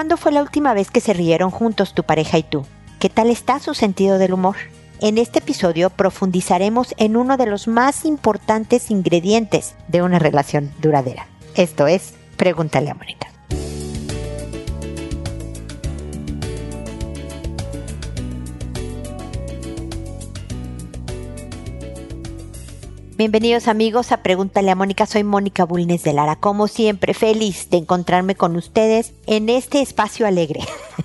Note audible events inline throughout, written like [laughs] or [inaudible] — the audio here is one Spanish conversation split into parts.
¿Cuándo fue la última vez que se rieron juntos tu pareja y tú? ¿Qué tal está su sentido del humor? En este episodio profundizaremos en uno de los más importantes ingredientes de una relación duradera. Esto es, pregúntale a Mónica. Bienvenidos amigos a Pregúntale a Mónica, soy Mónica Bulnes de Lara, como siempre feliz de encontrarme con ustedes en este espacio alegre,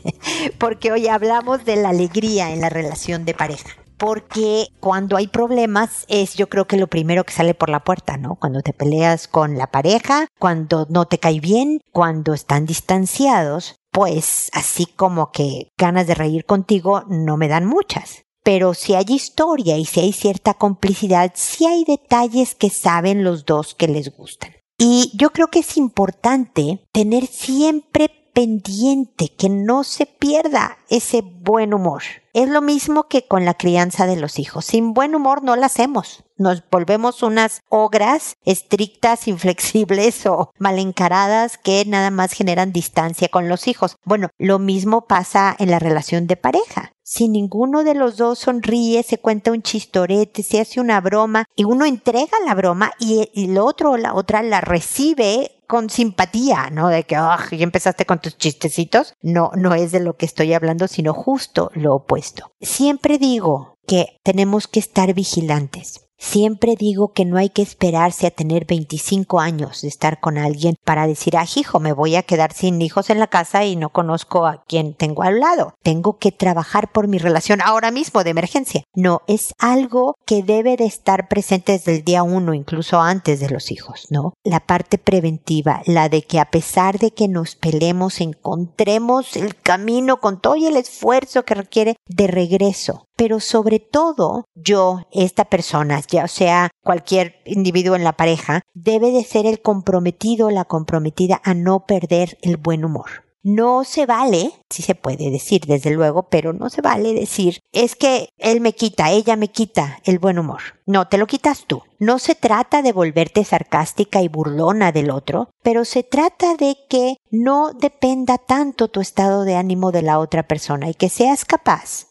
[laughs] porque hoy hablamos de la alegría en la relación de pareja. Porque cuando hay problemas es yo creo que lo primero que sale por la puerta, ¿no? Cuando te peleas con la pareja, cuando no te cae bien, cuando están distanciados, pues así como que ganas de reír contigo no me dan muchas pero si hay historia y si hay cierta complicidad, si hay detalles que saben los dos que les gustan. Y yo creo que es importante tener siempre pendiente que no se pierda ese buen humor. Es lo mismo que con la crianza de los hijos. Sin buen humor no la hacemos. Nos volvemos unas ogras estrictas, [laughs] inflexibles o mal encaradas que nada más generan distancia con los hijos. Bueno, lo mismo pasa en la relación de pareja si ninguno de los dos sonríe, se cuenta un chistorete, se hace una broma y uno entrega la broma y el otro o la otra la recibe con simpatía, ¿no? De que, ah, ya empezaste con tus chistecitos. No, no es de lo que estoy hablando, sino justo lo opuesto. Siempre digo que tenemos que estar vigilantes. Siempre digo que no hay que esperarse a tener 25 años de estar con alguien para decir, ah, hijo, me voy a quedar sin hijos en la casa y no conozco a quien tengo al lado. Tengo que trabajar por mi relación ahora mismo de emergencia. No, es algo que debe de estar presente desde el día uno, incluso antes de los hijos, ¿no? La parte preventiva, la de que a pesar de que nos pelemos, encontremos el camino con todo el esfuerzo que requiere de regreso pero sobre todo yo, esta persona, ya sea cualquier individuo en la pareja, debe de ser el comprometido la comprometida a no perder el buen humor. No se vale, sí se puede decir desde luego, pero no se vale decir, es que él me quita, ella me quita el buen humor. No, te lo quitas tú. No se trata de volverte sarcástica y burlona del otro, pero se trata de que no dependa tanto tu estado de ánimo de la otra persona y que seas capaz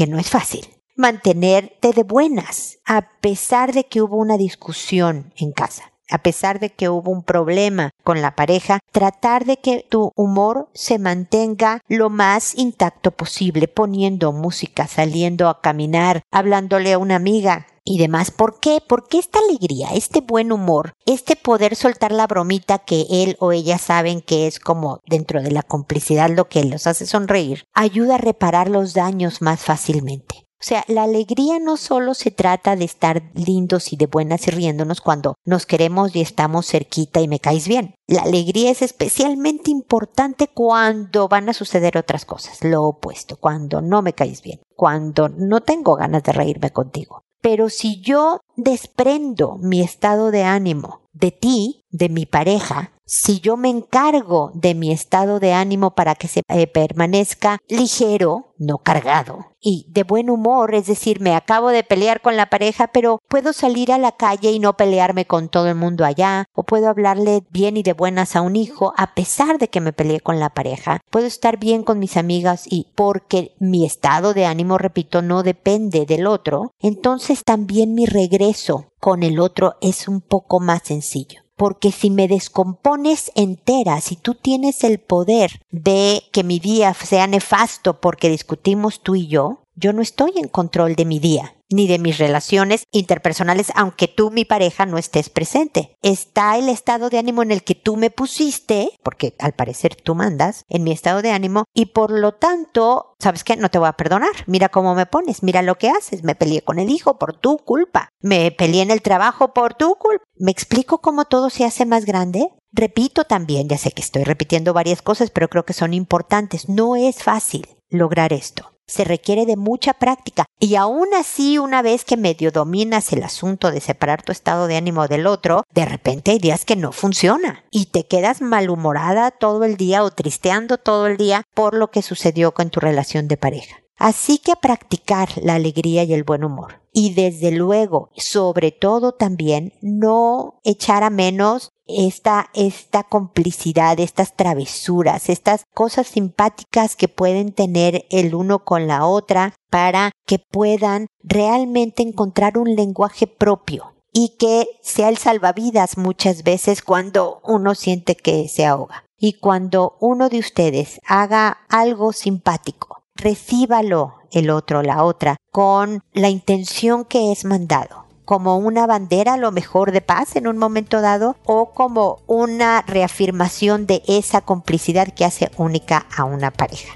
que no es fácil. Mantenerte de buenas, a pesar de que hubo una discusión en casa, a pesar de que hubo un problema con la pareja, tratar de que tu humor se mantenga lo más intacto posible, poniendo música, saliendo a caminar, hablándole a una amiga, y demás. ¿Por qué? Porque esta alegría, este buen humor, este poder soltar la bromita que él o ella saben que es como dentro de la complicidad lo que los hace sonreír, ayuda a reparar los daños más fácilmente. O sea, la alegría no solo se trata de estar lindos y de buenas y riéndonos cuando nos queremos y estamos cerquita y me caes bien. La alegría es especialmente importante cuando van a suceder otras cosas, lo opuesto, cuando no me caes bien, cuando no tengo ganas de reírme contigo. Pero si yo desprendo mi estado de ánimo de ti, de mi pareja, si yo me encargo de mi estado de ánimo para que se eh, permanezca ligero, no cargado, y de buen humor, es decir, me acabo de pelear con la pareja, pero puedo salir a la calle y no pelearme con todo el mundo allá, o puedo hablarle bien y de buenas a un hijo a pesar de que me peleé con la pareja, puedo estar bien con mis amigas y porque mi estado de ánimo, repito, no depende del otro, entonces también mi regreso con el otro es un poco más sencillo porque si me descompones entera, si tú tienes el poder de que mi día sea nefasto porque discutimos tú y yo, yo no estoy en control de mi día ni de mis relaciones interpersonales, aunque tú, mi pareja, no estés presente. Está el estado de ánimo en el que tú me pusiste, porque al parecer tú mandas, en mi estado de ánimo, y por lo tanto, ¿sabes qué? No te voy a perdonar. Mira cómo me pones, mira lo que haces. Me peleé con el hijo por tu culpa. Me peleé en el trabajo por tu culpa. ¿Me explico cómo todo se hace más grande? Repito también, ya sé que estoy repitiendo varias cosas, pero creo que son importantes. No es fácil lograr esto se requiere de mucha práctica. Y aún así, una vez que medio dominas el asunto de separar tu estado de ánimo del otro, de repente hay días que no funciona y te quedas malhumorada todo el día o tristeando todo el día por lo que sucedió con tu relación de pareja. Así que practicar la alegría y el buen humor. Y desde luego, sobre todo también, no echar a menos esta, esta complicidad, estas travesuras, estas cosas simpáticas que pueden tener el uno con la otra para que puedan realmente encontrar un lenguaje propio y que sea el salvavidas muchas veces cuando uno siente que se ahoga. Y cuando uno de ustedes haga algo simpático, recíbalo el otro, la otra, con la intención que es mandado como una bandera a lo mejor de paz en un momento dado o como una reafirmación de esa complicidad que hace única a una pareja.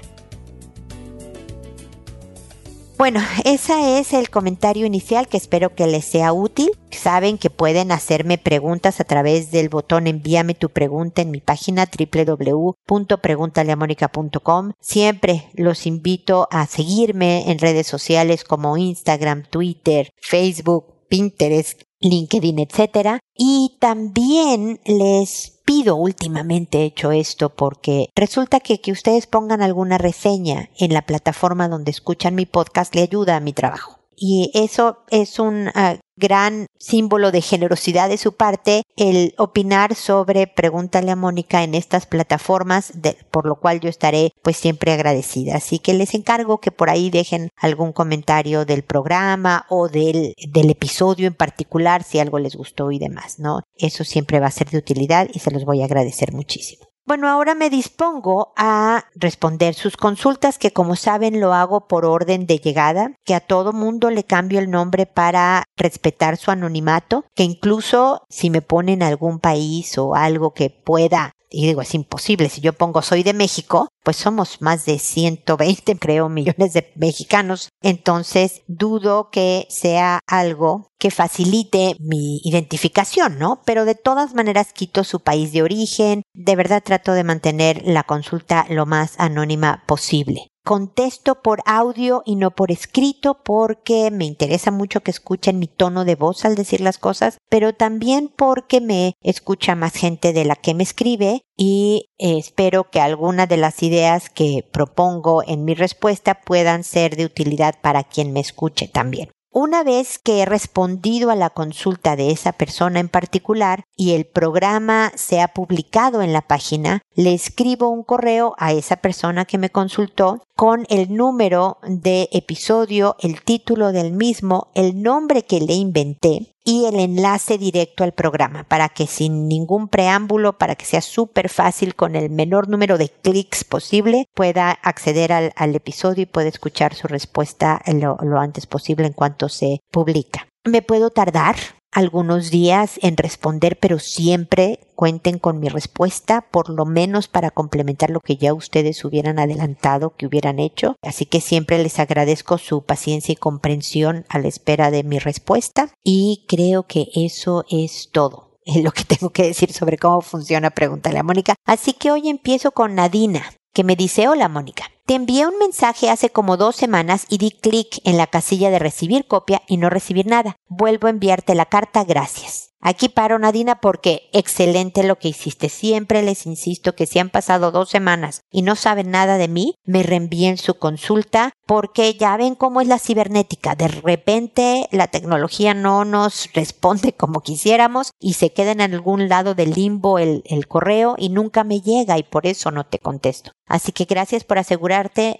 Bueno, ese es el comentario inicial que espero que les sea útil. Saben que pueden hacerme preguntas a través del botón envíame tu pregunta en mi página www.preguntaleamónica.com. Siempre los invito a seguirme en redes sociales como Instagram, Twitter, Facebook, Pinterest, LinkedIn, etc. Y también les pido últimamente he hecho esto porque resulta que que ustedes pongan alguna reseña en la plataforma donde escuchan mi podcast le ayuda a mi trabajo. Y eso es un ah, gran símbolo de generosidad de su parte el opinar sobre Pregúntale a Mónica en estas plataformas, por lo cual yo estaré pues siempre agradecida. Así que les encargo que por ahí dejen algún comentario del programa o del, del episodio en particular si algo les gustó y demás, ¿no? Eso siempre va a ser de utilidad y se los voy a agradecer muchísimo. Bueno, ahora me dispongo a responder sus consultas, que como saben lo hago por orden de llegada, que a todo mundo le cambio el nombre para respetar su anonimato, que incluso si me ponen algún país o algo que pueda y digo, es imposible, si yo pongo soy de México, pues somos más de 120, [laughs] creo, millones de mexicanos, entonces dudo que sea algo que facilite mi identificación, ¿no? Pero de todas maneras quito su país de origen, de verdad trato de mantener la consulta lo más anónima posible contesto por audio y no por escrito porque me interesa mucho que escuchen mi tono de voz al decir las cosas, pero también porque me escucha más gente de la que me escribe y eh, espero que algunas de las ideas que propongo en mi respuesta puedan ser de utilidad para quien me escuche también. Una vez que he respondido a la consulta de esa persona en particular y el programa se ha publicado en la página, le escribo un correo a esa persona que me consultó con el número de episodio, el título del mismo, el nombre que le inventé y el enlace directo al programa para que sin ningún preámbulo, para que sea súper fácil con el menor número de clics posible, pueda acceder al, episodio y pueda escuchar su respuesta lo, lo antes posible en cuanto se publica. Me puedo tardar algunos días en responder, pero siempre cuenten con mi respuesta, por lo menos para complementar lo que ya ustedes hubieran adelantado, que hubieran hecho. Así que siempre les agradezco su paciencia y comprensión a la espera de mi respuesta y creo que eso es todo. [laughs] Es lo que tengo que decir sobre cómo funciona Pregúntale a Mónica. Así que hoy empiezo con Nadina, que me dice, hola Mónica. Te envié un mensaje hace como dos semanas y di clic en la casilla de recibir copia y no recibir nada. Vuelvo a enviarte la carta, gracias. Aquí paro, Nadina, porque excelente lo que hiciste. Siempre les insisto que si han pasado dos semanas y no saben nada de mí, me reenvíen su consulta porque ya ven cómo es la cibernética. De repente la tecnología no nos [laughs] responde como quisiéramos y se queda en algún lado del limbo el, el correo y nunca me llega y por eso no te contesto. Así que gracias por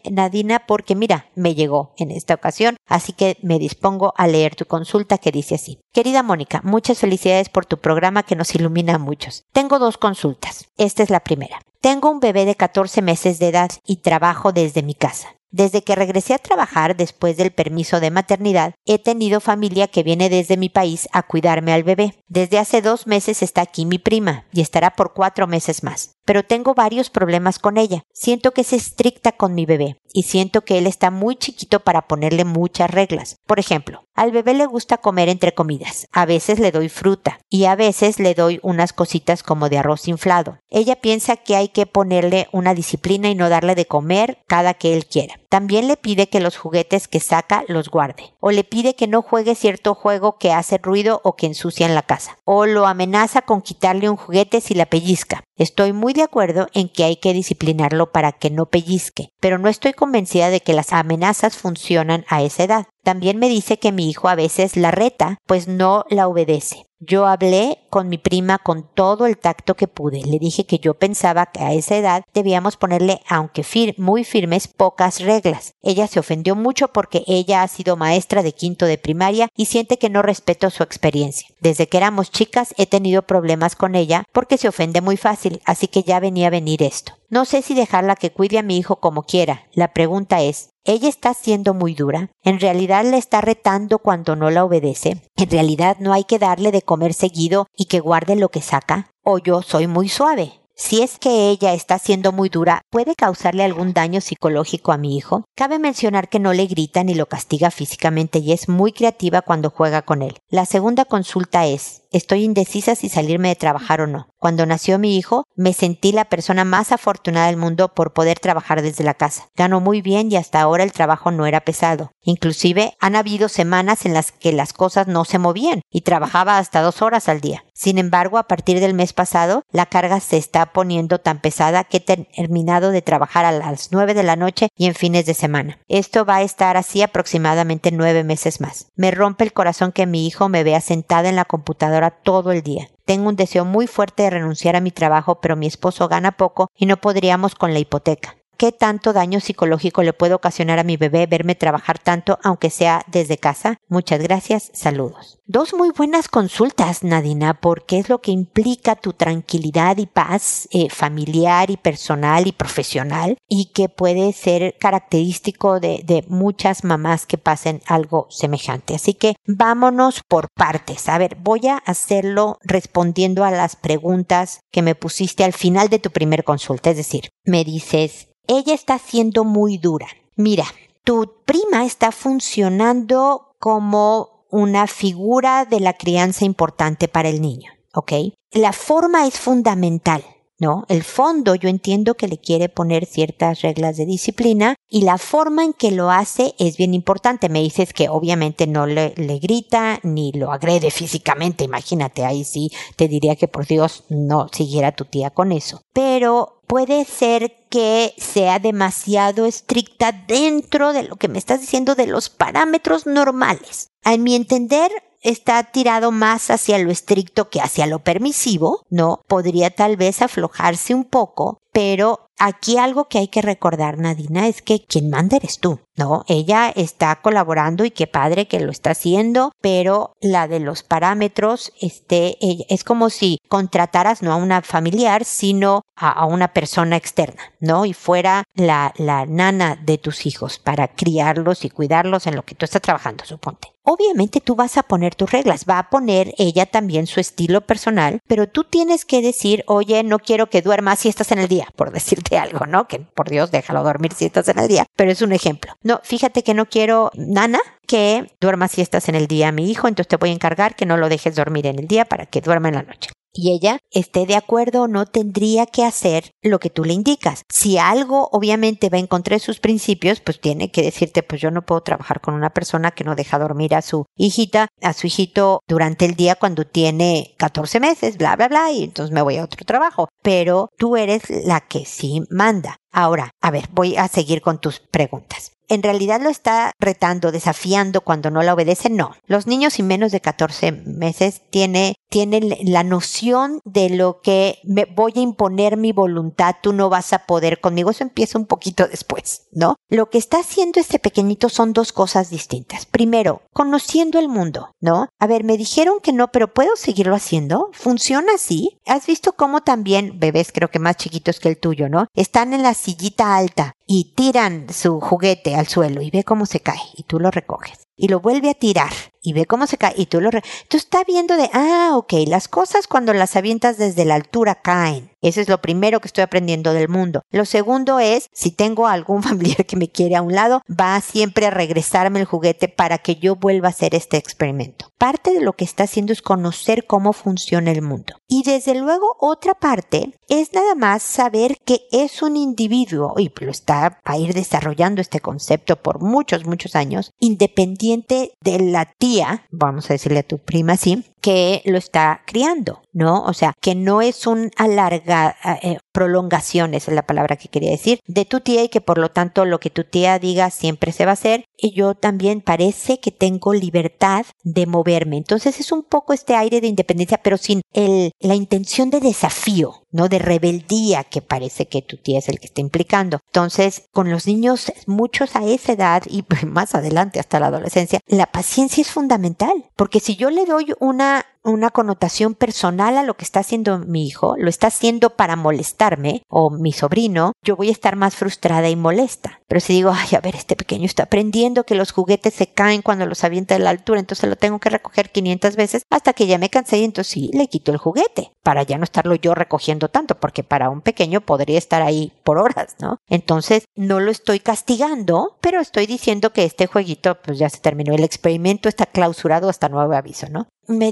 Nadina, porque mira, me llegó en esta ocasión, así que me dispongo a leer tu consulta que dice así. Querida Mónica, muchas felicidades por tu programa que nos ilumina a muchos. Tengo dos consultas. Esta es la primera. Tengo un bebé de 14 meses de edad y trabajo desde mi casa. Desde que regresé a trabajar después del permiso de maternidad, he tenido familia que viene desde mi país a cuidarme al bebé. Desde hace dos meses está aquí mi prima y estará por cuatro meses más pero tengo varios problemas con ella. Siento que es estricta con mi bebé y siento que él está muy chiquito para ponerle muchas reglas. Por ejemplo, al bebé le gusta comer entre comidas. A veces le doy fruta y a veces le doy unas cositas como de arroz inflado. Ella piensa que hay que ponerle una disciplina y no darle de comer cada que él quiera. También le pide que los juguetes que saca los guarde. O le pide que no juegue cierto juego que hace ruido o que ensucia en la casa. O lo amenaza con quitarle un juguete si la pellizca. Estoy muy de acuerdo en que hay que disciplinarlo para que no pellizque, pero no estoy convencida de que las amenazas funcionan a esa edad. También me dice que mi hijo a veces la reta, pues no la obedece. Yo hablé con mi prima con todo el tacto que pude. Le dije que yo pensaba que a esa edad debíamos ponerle, aunque muy firmes, pocas reglas. Ella se ofendió mucho porque ella ha sido maestra de quinto de primaria y siente que no respeto su experiencia. Desde que éramos chicas he tenido problemas con ella porque se ofende muy fácil, así que ya venía a venir esto. No sé si dejarla que cuide a mi hijo como quiera. La pregunta es, ella está siendo muy dura. En realidad le está retando cuando no la obedece. En realidad no hay que darle de comer seguido y que guarde lo que saca. O yo soy muy suave. Si es que ella está siendo muy dura, ¿puede causarle algún daño psicológico a mi hijo? Cabe mencionar que no le grita ni lo castiga físicamente y es muy creativa cuando juega con él. La segunda consulta es, estoy indecisa si salirme de trabajar o no. Cuando nació mi hijo, me sentí la persona más afortunada del mundo por poder trabajar desde la casa. Gano muy bien y hasta ahora el trabajo no era pesado. Inclusive han habido semanas en las que las cosas no se movían y trabajaba hasta dos horas al día. Sin embargo, a partir del mes pasado, la carga se está poniendo tan pesada que he terminado de trabajar a las nueve de la noche y en fines de semana. Esto va a estar así aproximadamente nueve meses más. Me rompe el corazón que mi hijo me vea sentada en la computadora todo el día. Tengo un deseo muy fuerte de renunciar a mi trabajo, pero mi esposo gana poco y no podríamos con la hipoteca. ¿Qué tanto daño psicológico le puede ocasionar a mi bebé verme trabajar tanto, aunque sea desde casa? Muchas gracias, saludos. Dos muy buenas consultas, Nadina, porque es lo que implica tu tranquilidad y paz eh, familiar y personal y profesional y que puede ser característico de, de muchas mamás que pasen algo semejante. Así que vámonos por partes. A ver, voy a hacerlo respondiendo a las preguntas que me pusiste al final de tu primer consulta. Es decir, me dices, ella está siendo muy dura. Mira, tu prima está funcionando como una figura de la crianza importante para el niño, ¿ok? La forma es fundamental. ¿No? El fondo yo entiendo que le quiere poner ciertas reglas de disciplina y la forma en que lo hace es bien importante. Me dices que obviamente no le, grita ni lo agrede físicamente, imagínate, ahí sí te diría que por Dios no siguiera tu tía con eso. Pero puede ser que sea demasiado estricta dentro de lo que me estás diciendo de los parámetros normales. A mi entender, está tirado más hacia lo estricto que hacia lo permisivo, ¿no? Podría tal vez aflojarse un poco, pero Aquí algo que hay que recordar, Nadina, es que quien manda eres tú, ¿no? Ella está colaborando y qué padre que lo está haciendo, pero la de los parámetros, este, es como si contrataras no a una familiar, sino a, a una persona externa, ¿no? Y fuera la, la nana de tus hijos para criarlos y cuidarlos en lo que tú estás trabajando, suponte. Obviamente tú vas a poner tus reglas, va a poner ella también su estilo personal, pero tú tienes que decir, oye, no quiero que duermas si estás en el día, por [laughs] decirte algo, ¿no? Que por Dios, déjalo dormir si estás en el día, pero es un ejemplo. No, fíjate que no quiero, Nana, que duermas si estás en el día, mi hijo, entonces te voy a encargar que no lo dejes dormir en el día para que duerma en la noche y ella esté de acuerdo o no tendría que hacer lo que tú le indicas. Si algo obviamente va en contra de sus principios, pues tiene que decirte, pues yo no puedo trabajar con una persona que no deja dormir a su hijita, a su hijito durante el día cuando tiene 14 meses, bla, bla, bla, y entonces me voy a otro trabajo. Pero tú eres la que sí manda. Ahora, a ver, voy a seguir con tus preguntas en realidad lo está retando, desafiando cuando no la obedece, no. Los niños y menos de 14 meses tiene, tienen la noción de lo que me voy a imponer mi voluntad, tú no vas a poder conmigo. Eso empieza un poquito después, ¿no? Lo que está haciendo este pequeñito son dos cosas distintas. Primero, conociendo el mundo, ¿no? A ver, me dijeron que no, pero ¿puedo seguirlo haciendo? ¿Funciona así? ¿Has visto cómo también bebés, creo que más chiquitos que el tuyo, ¿no? Están en la sillita alta y tiran su juguete al suelo y ve cómo se cae y tú lo recoges y lo vuelve a tirar y ve cómo se cae y tú lo... Re tú estás viendo de, ah, ok, las cosas cuando las avientas desde la altura caen. Eso es lo primero que estoy aprendiendo del mundo. Lo segundo es, si tengo algún [laughs] familiar que me quiere a un lado, va siempre a regresarme el juguete para que yo vuelva a hacer este experimento. Parte de lo que está haciendo es conocer cómo funciona el mundo. Y desde luego otra parte es nada más saber que es un individuo, y lo está a ir desarrollando este concepto por muchos, muchos años, independiente de la tía, vamos a decirle a tu prima así, que lo está criando, ¿no? O sea, que no es un alarga, eh, prolongación, esa es la palabra que quería decir, de tu tía y que por lo tanto lo que tu tía diga siempre se va a hacer y yo también parece que tengo libertad de moverme. Entonces es un poco este aire de independencia, pero sin el, la intención de desafío, ¿no? De rebeldía que parece que tu tía es el que está implicando. Entonces, con los niños, muchos a esa edad y [laughs] más adelante hasta la adolescencia, la paciencia es fundamental, porque si yo le doy una し。Una connotación personal a lo que está haciendo mi hijo, lo está haciendo para molestarme o mi sobrino, yo voy a estar más frustrada y molesta. Pero si digo, ay, a ver, este pequeño está aprendiendo que los juguetes se caen cuando los avienta de la altura, entonces lo tengo que recoger 500 veces hasta que ya me cansé y entonces sí, le quito el juguete para ya no estarlo yo recogiendo tanto, porque para un pequeño podría estar ahí por horas, ¿no? Entonces no lo estoy castigando, pero estoy diciendo que este jueguito pues ya se terminó, el experimento está clausurado hasta nuevo aviso, ¿no? me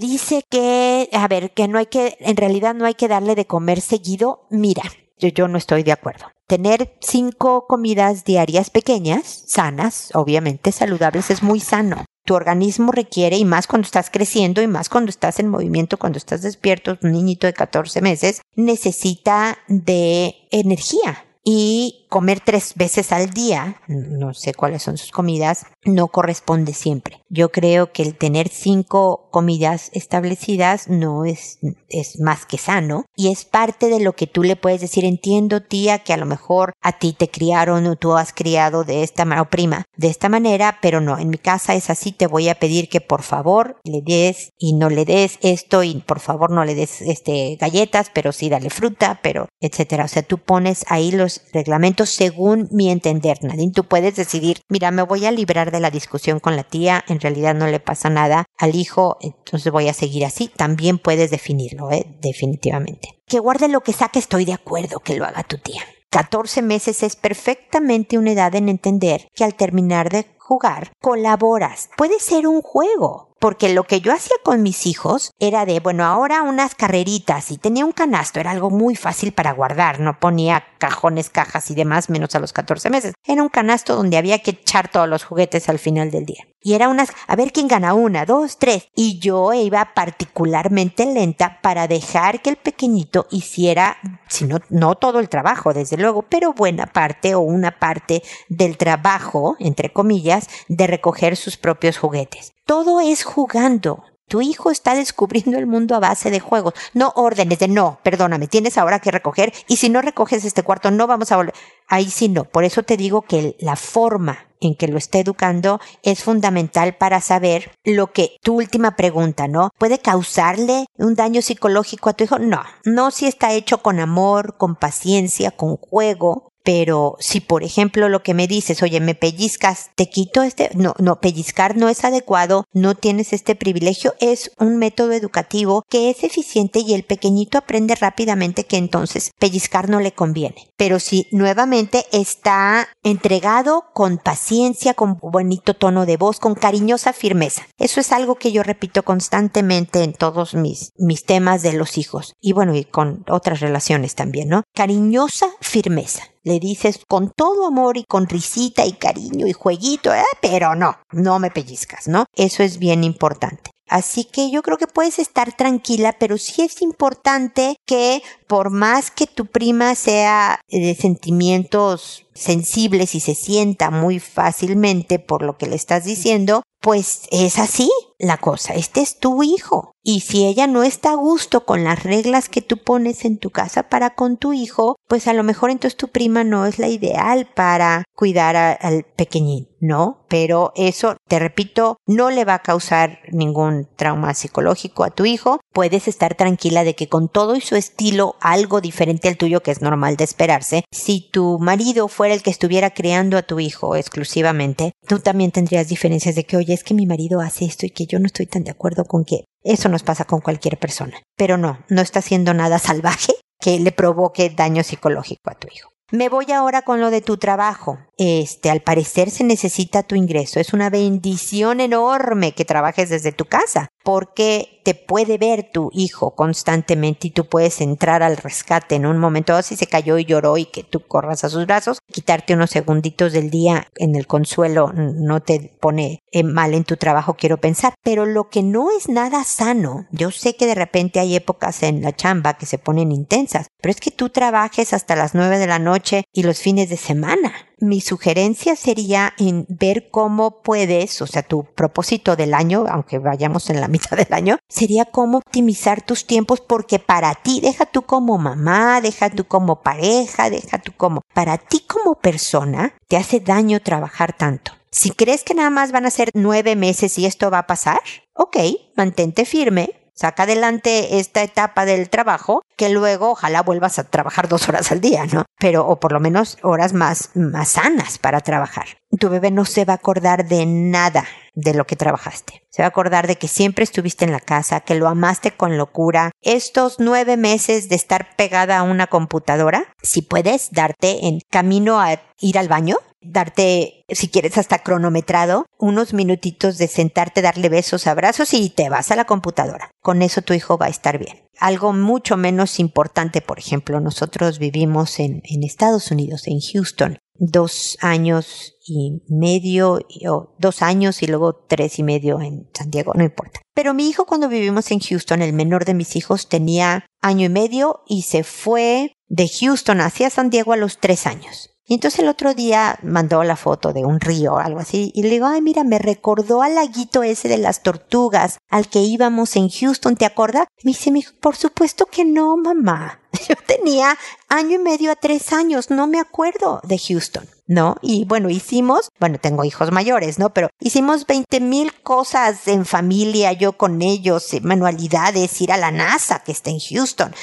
que, a ver, que no hay que, en realidad no hay que darle de comer seguido. Mira, yo, yo no estoy de acuerdo. Tener cinco comidas diarias pequeñas, sanas, obviamente saludables, es muy sano. Tu organismo requiere, y más cuando estás creciendo, y más cuando estás en movimiento, cuando estás despierto, un niñito de 14 meses, necesita de energía. Y comer tres veces al día, no sé cuáles son sus comidas, no corresponde siempre. Yo creo que el tener cinco comidas establecidas no es, es más que sano y es parte de lo que tú le puedes decir, entiendo tía que a lo mejor a ti te criaron o tú has criado de esta manera, o prima, de esta manera, pero no, en mi casa es así, te voy a pedir que por favor le des y no le des esto y por favor no le des este galletas, pero sí dale fruta, pero etcétera. O sea, tú pones ahí los reglamentos según mi entender, Nadine. Tú puedes decidir, mira, me voy a librar de la discusión con la tía, en realidad no le pasa nada al hijo, entonces voy a seguir así. También puedes definirlo, ¿eh? definitivamente. Que guarde lo que saque, estoy de acuerdo que lo haga tu tía. 14 meses es perfectamente una edad en entender que al terminar de jugar, colaboras. Puede ser un juego porque lo que yo hacía con mis hijos era de, bueno, ahora unas carreritas y tenía un canasto, era algo muy fácil para guardar, no ponía cajones, cajas y demás, menos a los 14 meses. Era un canasto donde había que echar todos los juguetes al final del día. Y era unas, a ver quién gana una, dos, tres. Y yo iba particularmente lenta para dejar que el pequeñito hiciera, si no, no todo el trabajo, desde luego, pero buena parte o una parte del trabajo, entre comillas, de recoger sus propios juguetes. Todo es jugando. Tu hijo está descubriendo el mundo a base de juegos, no órdenes de no, perdóname, tienes ahora que recoger y si no recoges este cuarto no vamos a volver. Ahí sí no. Por eso te digo que la forma en que lo esté educando es fundamental para saber lo que tu última pregunta, ¿no? ¿Puede causarle un daño psicológico a tu hijo? No, no si está hecho con amor, con paciencia, con juego, pero si por ejemplo lo que me dices, oye, me pellizcas, te quito este, no, no, pellizcar no es adecuado, no tienes este privilegio, es un método educativo que es eficiente y el pequeñito aprende rápidamente que entonces pellizcar no le conviene. Pero si nuevamente está entregado con paciencia, con bonito tono de voz, con cariñosa firmeza. Eso es algo que yo repito constantemente en todos mis, mis temas de los hijos y bueno, y con otras relaciones también, ¿no? Cariñosa firmeza le dices con todo amor y con risita y cariño y jueguito, ¿eh? pero no, no me pellizcas, ¿no? Eso es bien importante. Así que yo creo que puedes estar tranquila, pero sí es importante que por más que tu prima sea de sentimientos sensibles y se sienta muy fácilmente por lo que le estás diciendo, pues es así la cosa. Este es tu hijo. Y si ella no está a gusto con las reglas que tú pones en tu casa para con tu hijo, pues a lo mejor entonces tu prima no es la ideal para cuidar al pequeñín, ¿no? Pero eso, te repito, no le va a causar ningún trauma psicológico a tu hijo. Puedes estar tranquila de que con todo y su estilo algo diferente al tuyo que es normal de esperarse, si tu marido fuera el que estuviera criando a tu hijo exclusivamente, tú también tendrías diferencias de que, oye, es que mi marido hace esto y que yo no estoy tan de acuerdo con que eso nos pasa con cualquier persona. Pero no, no está haciendo nada salvaje que le provoque daño psicológico a tu hijo. Me voy ahora con lo de tu trabajo. Este, al parecer se necesita tu ingreso. Es una bendición enorme que trabajes desde tu casa. Porque te puede ver tu hijo constantemente y tú puedes entrar al rescate en un momento, si se cayó y lloró y que tú corras a sus brazos, quitarte unos segunditos del día en el consuelo no te pone eh, mal en tu trabajo, quiero pensar. Pero lo que no es nada sano, yo sé que de repente hay épocas en la chamba que se ponen intensas, pero es que tú trabajes hasta las nueve de la noche y los fines de semana mi sugerencia sería ver cómo puedes, o sea, tu propósito del año, aunque vayamos en la mitad del año, sería cómo optimizar tus tiempos porque para ti, deja tú como mamá, deja tú como pareja, deja tú como, para ti como persona, te hace daño trabajar tanto. Si crees que nada más van a ser nueve meses y esto va a pasar, ok, mantente firme, saca adelante esta etapa del trabajo, que luego ojalá vuelvas a trabajar dos horas al día, ¿no? Pero, o por lo menos horas más, más sanas para trabajar. Tu bebé no se va a acordar de nada de lo que trabajaste. Se va a acordar de que siempre estuviste en la casa, que lo amaste con locura. Estos nueve meses de estar pegada a una computadora, si puedes darte en camino a ir al baño, darte, si quieres, hasta cronometrado, unos minutitos de sentarte, darle besos, abrazos y te vas a la computadora. Con eso tu hijo va a estar bien. Algo mucho menos importante, por ejemplo, nosotros vivimos en, en Estados Unidos, en Houston, dos años y medio, o dos años y luego tres y medio en San Diego, no importa. Pero mi hijo cuando vivimos en Houston, el menor de mis hijos, tenía año y medio y se fue de Houston hacia San Diego a los tres años. Y entonces el otro día mandó la foto de un río algo así y le digo, ay mira, me recordó al laguito ese de las tortugas al que íbamos en Houston, ¿te acuerdas? Me dice mi por supuesto que no, mamá. [laughs] Yo tenía año y medio a tres años, no me acuerdo de Houston. ¿no? Y bueno, hicimos, bueno, tengo hijos mayores, ¿no? Pero hicimos veinte mil cosas en familia, yo con ellos, eh, manualidades, ir a la NASA que está en Houston.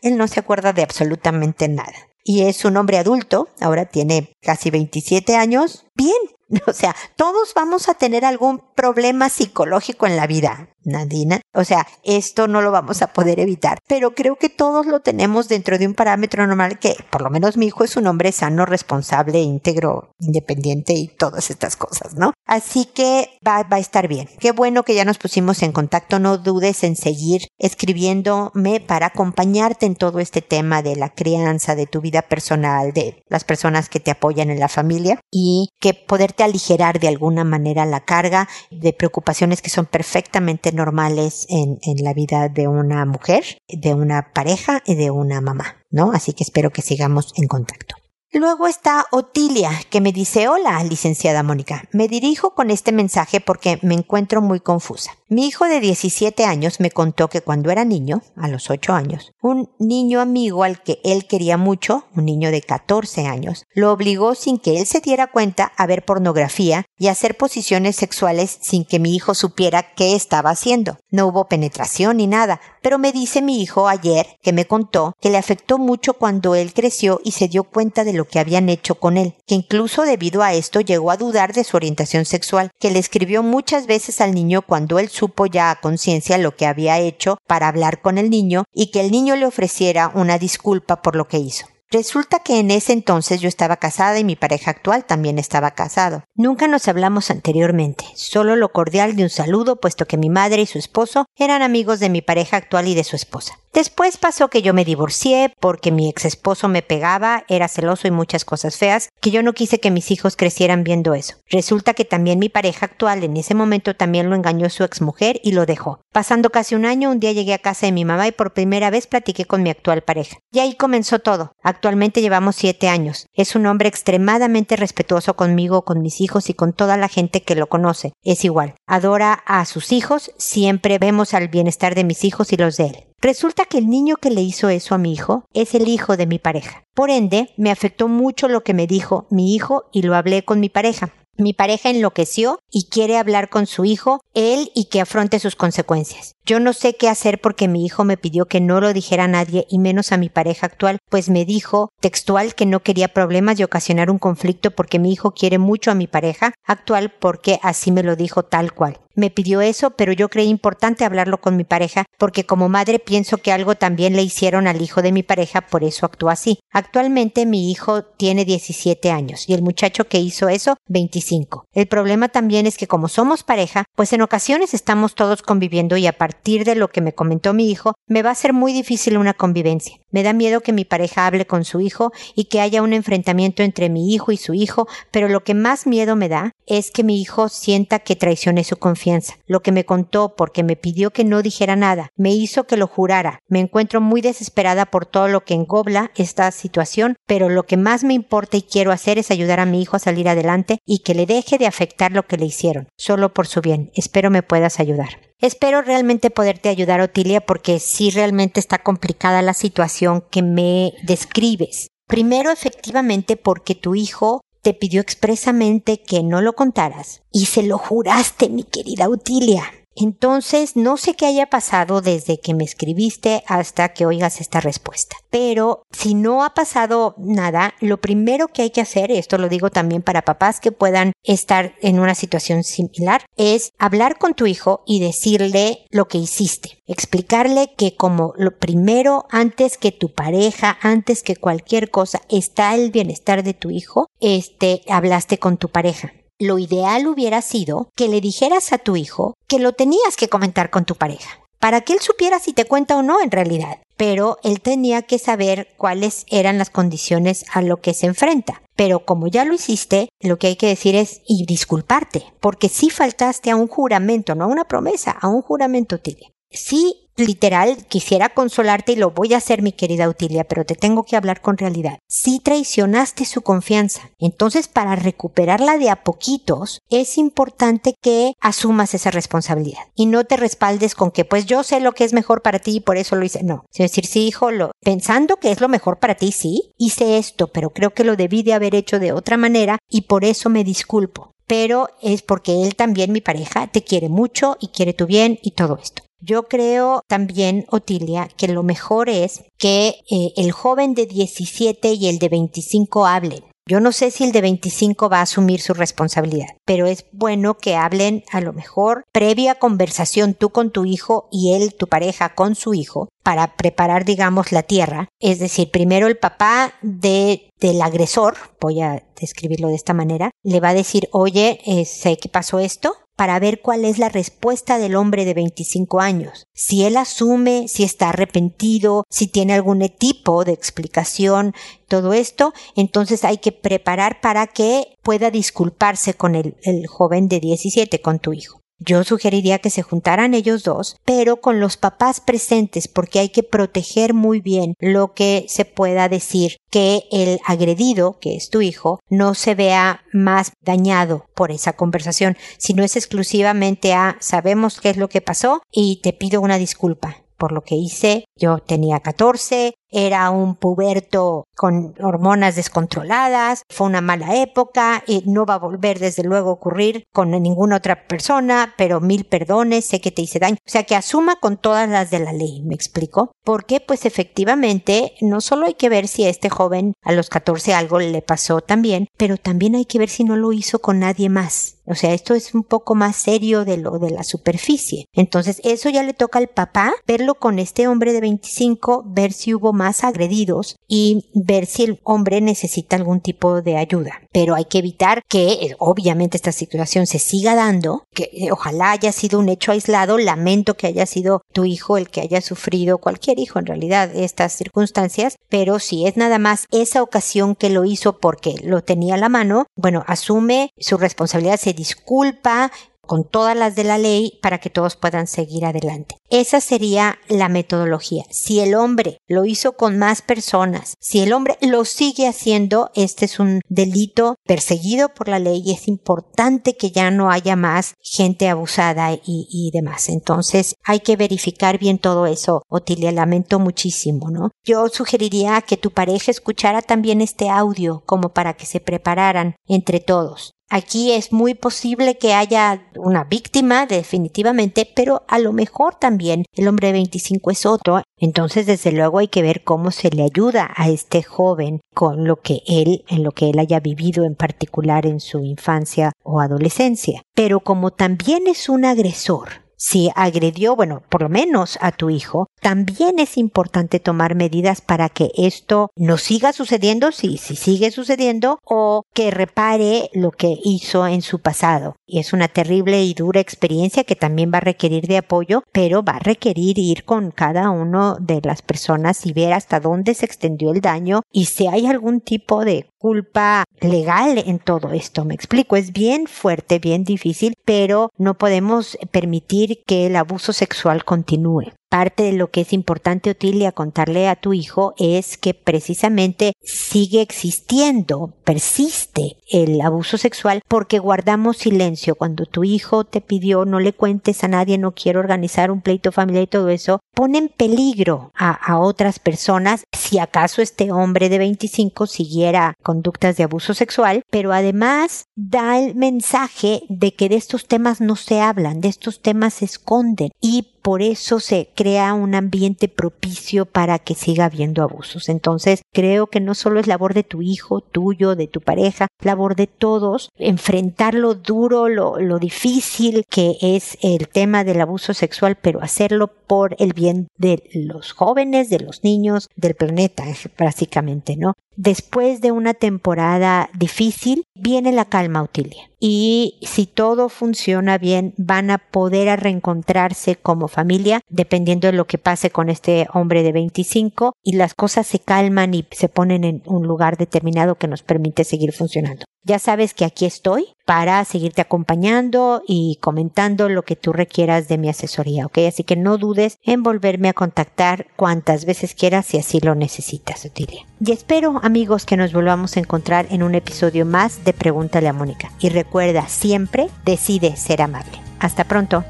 él no se acuerda de absolutamente nada y es un hombre adulto, ahora tiene casi 27 años, bien. [laughs] O sea, todos vamos a tener algún problema psicológico en la vida. Nadina. O sea, esto no lo vamos a poder evitar, pero creo que todos lo tenemos dentro de un parámetro normal que por lo menos mi hijo es un hombre sano, responsable, íntegro, independiente y todas estas cosas, ¿no? Así que va, a estar bien. Qué bueno que ya nos pusimos en contacto. No dudes en seguir escribiéndome para acompañarte en todo este tema de la crianza, de tu vida personal, de las personas que te apoyan en la familia y que poderte aligerar de alguna manera la carga de preocupaciones que son perfectamente normales en, en la vida de una mujer, de una pareja y de una mamá, ¿no? Así que espero que sigamos en contacto. Luego está Otilia, que me dice, hola, licenciada Mónica. Me dirijo con este mensaje porque me encuentro muy confusa. Mi hijo de 17 años me contó que cuando era niño, a los 8 años, un niño amigo al que él quería mucho, un niño de 14 años, lo obligó sin que él se diera cuenta a ver pornografía y hacer posiciones sexuales sin que mi hijo supiera qué estaba haciendo. No hubo penetración ni nada, pero me dice mi hijo ayer que me contó que le afectó mucho cuando él creció y se dio cuenta de lo que habían hecho con él, que incluso debido a esto llegó a dudar de su orientación sexual, que le escribió muchas veces al niño cuando él supo ya a conciencia lo que había hecho para hablar con el niño y que el niño le ofreciera una disculpa por lo que hizo. Resulta que en ese entonces yo estaba casada y mi pareja actual también estaba casado. Nunca nos hablamos anteriormente, solo lo cordial de un saludo, puesto que mi madre y su esposo eran amigos de mi pareja actual y de su esposa. Después pasó que yo me divorcié porque mi ex esposo me pegaba, era celoso y muchas cosas feas, que yo no quise que mis hijos crecieran viendo eso. Resulta que también mi pareja actual en ese momento también lo engañó su ex mujer y lo dejó. Pasando casi un año, un día llegué a casa de mi mamá y por primera vez platiqué con mi actual pareja. Y ahí comenzó todo. Actualmente llevamos siete años. Es un hombre extremadamente respetuoso conmigo, con mis hijos y con toda la gente que lo conoce. Es igual. Adora a sus hijos, siempre vemos al bienestar de mis hijos y los de él. Resulta que el niño que le hizo eso a mi hijo es el hijo de mi pareja. Por ende, me afectó mucho lo que me dijo mi hijo y lo hablé con mi pareja. Mi pareja enloqueció y quiere hablar con su hijo, él y que afronte sus consecuencias. Yo no sé qué hacer porque mi hijo me pidió que no lo dijera a nadie y menos a mi pareja actual, pues me dijo textual que no quería problemas y ocasionar un conflicto porque mi hijo quiere mucho a mi pareja actual porque así me lo dijo tal cual me pidió eso, pero yo creí importante hablarlo con mi pareja porque como madre pienso que algo también le hicieron al hijo de mi pareja, por eso actúa así. Actualmente mi hijo tiene 17 años y el muchacho que hizo eso 25. El problema también es que como somos pareja, pues en ocasiones estamos todos conviviendo y a partir de lo que me comentó mi hijo, me va a ser muy difícil una convivencia. Me da miedo que mi pareja hable con su hijo y que haya un enfrentamiento entre mi hijo y su hijo, pero lo que más miedo me da es que mi hijo sienta que traicioné su confianza. Lo que me contó porque me pidió que no dijera nada, me hizo que lo jurara. Me encuentro muy desesperada por todo lo que engobla esta situación, pero lo que más me importa y quiero hacer es ayudar a mi hijo a salir adelante y que le deje de afectar lo que le hicieron, solo por su bien. Espero me puedas ayudar. Espero realmente poderte ayudar, Otilia, porque sí realmente está complicada la situación que me describes. Primero, efectivamente, porque tu hijo te pidió expresamente que no lo contaras y se lo juraste, mi querida Otilia. Entonces, no sé qué haya pasado desde que me escribiste hasta que oigas esta respuesta. Pero si no ha pasado nada, lo primero que hay que hacer, esto lo digo también para papás que puedan estar en una situación similar, es hablar con tu hijo y decirle lo que hiciste. Explicarle que como lo primero, antes que tu pareja, antes que cualquier cosa, está el bienestar de tu hijo, este, hablaste con tu pareja lo ideal hubiera sido que le dijeras a tu hijo que lo tenías que comentar con tu pareja, para que él supiera si te cuenta o no en realidad. Pero él tenía que saber cuáles eran las condiciones a lo que se enfrenta. Pero como ya lo hiciste, lo que hay que decir es y disculparte, porque si faltaste a un juramento, no a una promesa, a un juramento, Tilia. Sí literal, quisiera consolarte y lo voy a hacer, mi querida Utilia, pero te tengo que hablar con realidad. Si traicionaste su confianza, entonces para recuperarla de a poquitos, es importante que asumas esa responsabilidad y no te respaldes con que pues yo sé lo que es mejor para ti y por eso lo hice. No, es decir, sí, hijo, pensando que es lo mejor para ti, sí, hice esto, pero creo que lo debí de haber hecho de otra manera y por eso me disculpo pero es porque él también, mi pareja, te quiere mucho y quiere tu bien y todo esto. Yo creo también, Otilia, que lo mejor es que eh, el joven de 17 y el de 25 hablen. Yo no sé si el de 25 va a asumir su responsabilidad, pero es bueno que hablen a lo mejor previa conversación tú con tu hijo y él, tu pareja, con su hijo, para preparar, digamos, la tierra. Es decir, primero el papá de, del agresor, voy a describirlo de esta manera, le va a decir, oye, eh, sé que pasó esto, para ver cuál es la respuesta del hombre de 25 años. Si él asume, si está arrepentido, si tiene algún tipo de explicación, todo esto, entonces hay que preparar para que pueda disculparse con el, joven de 17, con tu hijo. Yo sugeriría que se juntaran ellos dos, pero con los papás presentes, porque hay que proteger muy bien lo que se pueda decir, que el agredido, que es tu hijo, no se vea más dañado por esa conversación, sino es exclusivamente a sabemos qué es lo que pasó y te pido una disculpa por lo que hice. Yo tenía 14, era un puberto con hormonas descontroladas, fue una mala época y no va a volver desde luego a ocurrir con ninguna otra persona, pero mil perdones, sé que te hice daño. O sea, que asuma con todas las de la ley, ¿me explico? Porque pues efectivamente no solo hay que ver si a este joven a los 14 algo le pasó también, pero también hay que ver si no lo hizo con nadie más. O sea, esto es un poco más serio de lo de la superficie. Entonces, eso ya le toca al papá verlo con este hombre de 25, ver si hubo más agredidos y ver si el hombre necesita algún tipo de ayuda. Pero hay que evitar que, eh, obviamente, esta situación se siga dando, que eh, ojalá haya sido un hecho aislado, lamento que haya sido tu hijo el que haya sufrido, cualquier hijo en realidad, estas circunstancias, pero si es nada más esa ocasión que lo hizo porque lo tenía a la mano, bueno, asume su responsabilidad, se disculpa, con todas las de la ley para que todos puedan seguir adelante. Esa sería la metodología. Si el hombre lo hizo con más personas, si el hombre lo sigue haciendo, este es un delito perseguido por la ley y es importante que ya no haya más gente abusada y, demás. Entonces hay que verificar bien todo eso. Otilia, lamento muchísimo, ¿no? Yo sugeriría que tu pareja escuchara también este audio como para que se prepararan entre todos Aquí es muy posible que haya una víctima definitivamente, pero a lo mejor también el hombre de 25 es otro. Entonces, desde luego hay que ver cómo se le ayuda a este joven con lo que él, en lo que él haya vivido en particular en su infancia o adolescencia. Pero como también es un agresor, si agredió, bueno, por lo menos a tu hijo, también es importante tomar medidas para que esto no siga sucediendo, si, si sigue sucediendo, o que repare lo que hizo en su pasado. Y es una terrible y dura experiencia que también va a requerir de apoyo, pero va a requerir ir con cada uno de las personas y ver hasta dónde se extendió el daño y si hay algún tipo de culpa legal en todo esto. Me explico, es bien fuerte, bien difícil, pero no podemos permitir que el abuso sexual continúe. Parte de lo que es importante, Otilia, contarle a tu hijo es que precisamente sigue existiendo, persiste el abuso sexual porque guardamos silencio. Cuando tu hijo te pidió no le cuentes a nadie, no quiero organizar un pleito familiar y todo eso, pone en peligro a, a otras personas si acaso este hombre de 25 siguiera conductas de abuso sexual, pero además da el mensaje de que de estos temas no se hablan, de estos temas se esconden y por eso se crea un ambiente propicio para que siga habiendo abusos. Entonces, creo que no solo es labor de tu hijo, tuyo, de tu pareja, labor de todos, enfrentar lo duro, lo, lo difícil que es el tema del abuso sexual, pero hacerlo por el bien de los jóvenes, de los niños, del planeta, [laughs] básicamente, ¿no? Después de una temporada difícil, viene la calma, Utilia. Y si todo funciona bien, van a poder reencontrarse como familia, dependiendo de lo que pase con este hombre de 25, y las cosas se calman y se ponen en un lugar determinado que nos permite seguir funcionando. Ya sabes que aquí estoy para seguirte acompañando y comentando lo que tú requieras de mi asesoría, ¿ok? Así que no dudes en volverme a contactar cuantas veces quieras si así lo necesitas, Otilia. Y espero, amigos, que nos volvamos a encontrar en un episodio más de Pregúntale a Mónica. Y recuerda, siempre decide ser amable. Hasta pronto.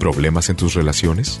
¿Problemas en tus relaciones?